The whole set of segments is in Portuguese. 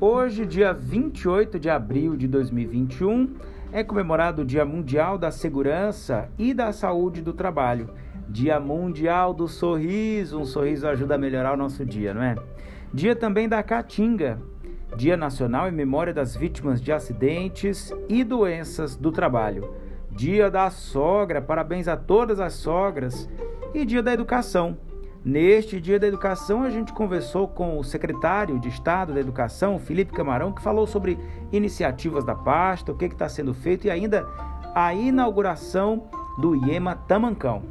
Hoje, dia 28 de abril de 2021, é comemorado o Dia Mundial da Segurança e da Saúde do Trabalho. Dia Mundial do Sorriso. Um sorriso ajuda a melhorar o nosso dia, não é? Dia também da Caatinga. Dia Nacional em memória das vítimas de acidentes e doenças do trabalho. Dia da Sogra. Parabéns a todas as sogras. E Dia da Educação Neste Dia da Educação, a gente conversou com o secretário de Estado da Educação, Felipe Camarão, que falou sobre iniciativas da pasta, o que está sendo feito e ainda a inauguração do IEMA Tamancão.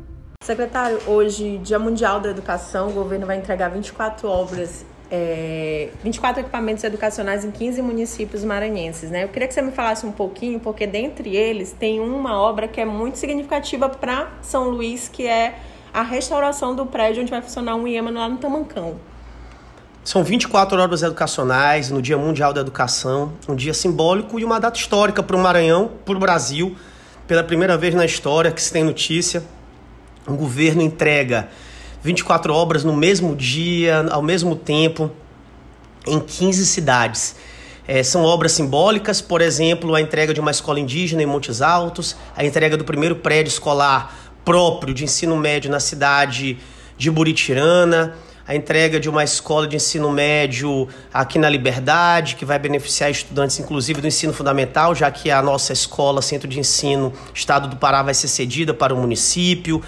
Secretário, hoje, Dia Mundial da Educação, o governo vai entregar 24 obras, é, 24 equipamentos educacionais em 15 municípios maranhenses. Né? Eu queria que você me falasse um pouquinho, porque dentre eles tem uma obra que é muito significativa para São Luís, que é a restauração do prédio onde vai funcionar um IEMA lá no Tamancão. São 24 obras educacionais no Dia Mundial da Educação, um dia simbólico e uma data histórica para o Maranhão, para o Brasil. Pela primeira vez na história que se tem notícia, o governo entrega 24 obras no mesmo dia, ao mesmo tempo, em 15 cidades. É, são obras simbólicas, por exemplo, a entrega de uma escola indígena em Montes Altos, a entrega do primeiro prédio escolar próprio de ensino médio na cidade de Buritirana, a entrega de uma escola de ensino médio aqui na Liberdade, que vai beneficiar estudantes, inclusive do ensino fundamental, já que a nossa escola, Centro de Ensino Estado do Pará, vai ser cedida para o município.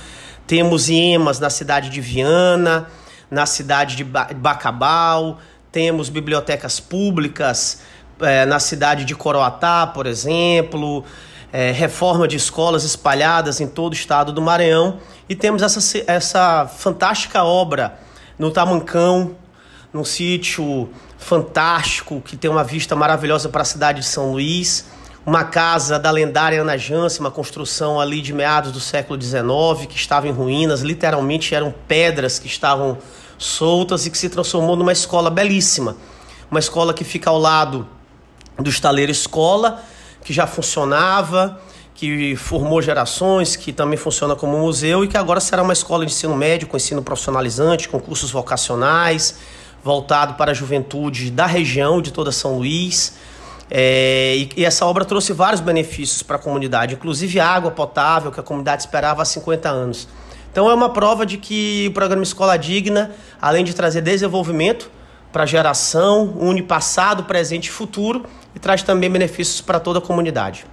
Temos IEMAs na cidade de Viana, na cidade de Bacabal, temos bibliotecas públicas é, na cidade de Coroatá, por exemplo é, reforma de escolas espalhadas em todo o estado do Maranhão. E temos essa, essa fantástica obra no Tamancão, num sítio fantástico que tem uma vista maravilhosa para a cidade de São Luís, uma casa da lendária Ana Jance, uma construção ali de meados do século XIX que estava em ruínas, literalmente eram pedras que estavam soltas e que se transformou numa escola belíssima, uma escola que fica ao lado do estaleiro escola que já funcionava, que formou gerações, que também funciona como museu e que agora será uma escola de ensino médio com ensino profissionalizante, com cursos vocacionais, voltado para a juventude da região de toda São Luís. É, e, e, essa obra trouxe vários benefícios para a comunidade, inclusive água potável que a comunidade esperava há 50 anos. Então é uma prova de que o programa Escola Digna, além de trazer desenvolvimento para a geração, une passado, presente e futuro e traz também benefícios para toda a comunidade.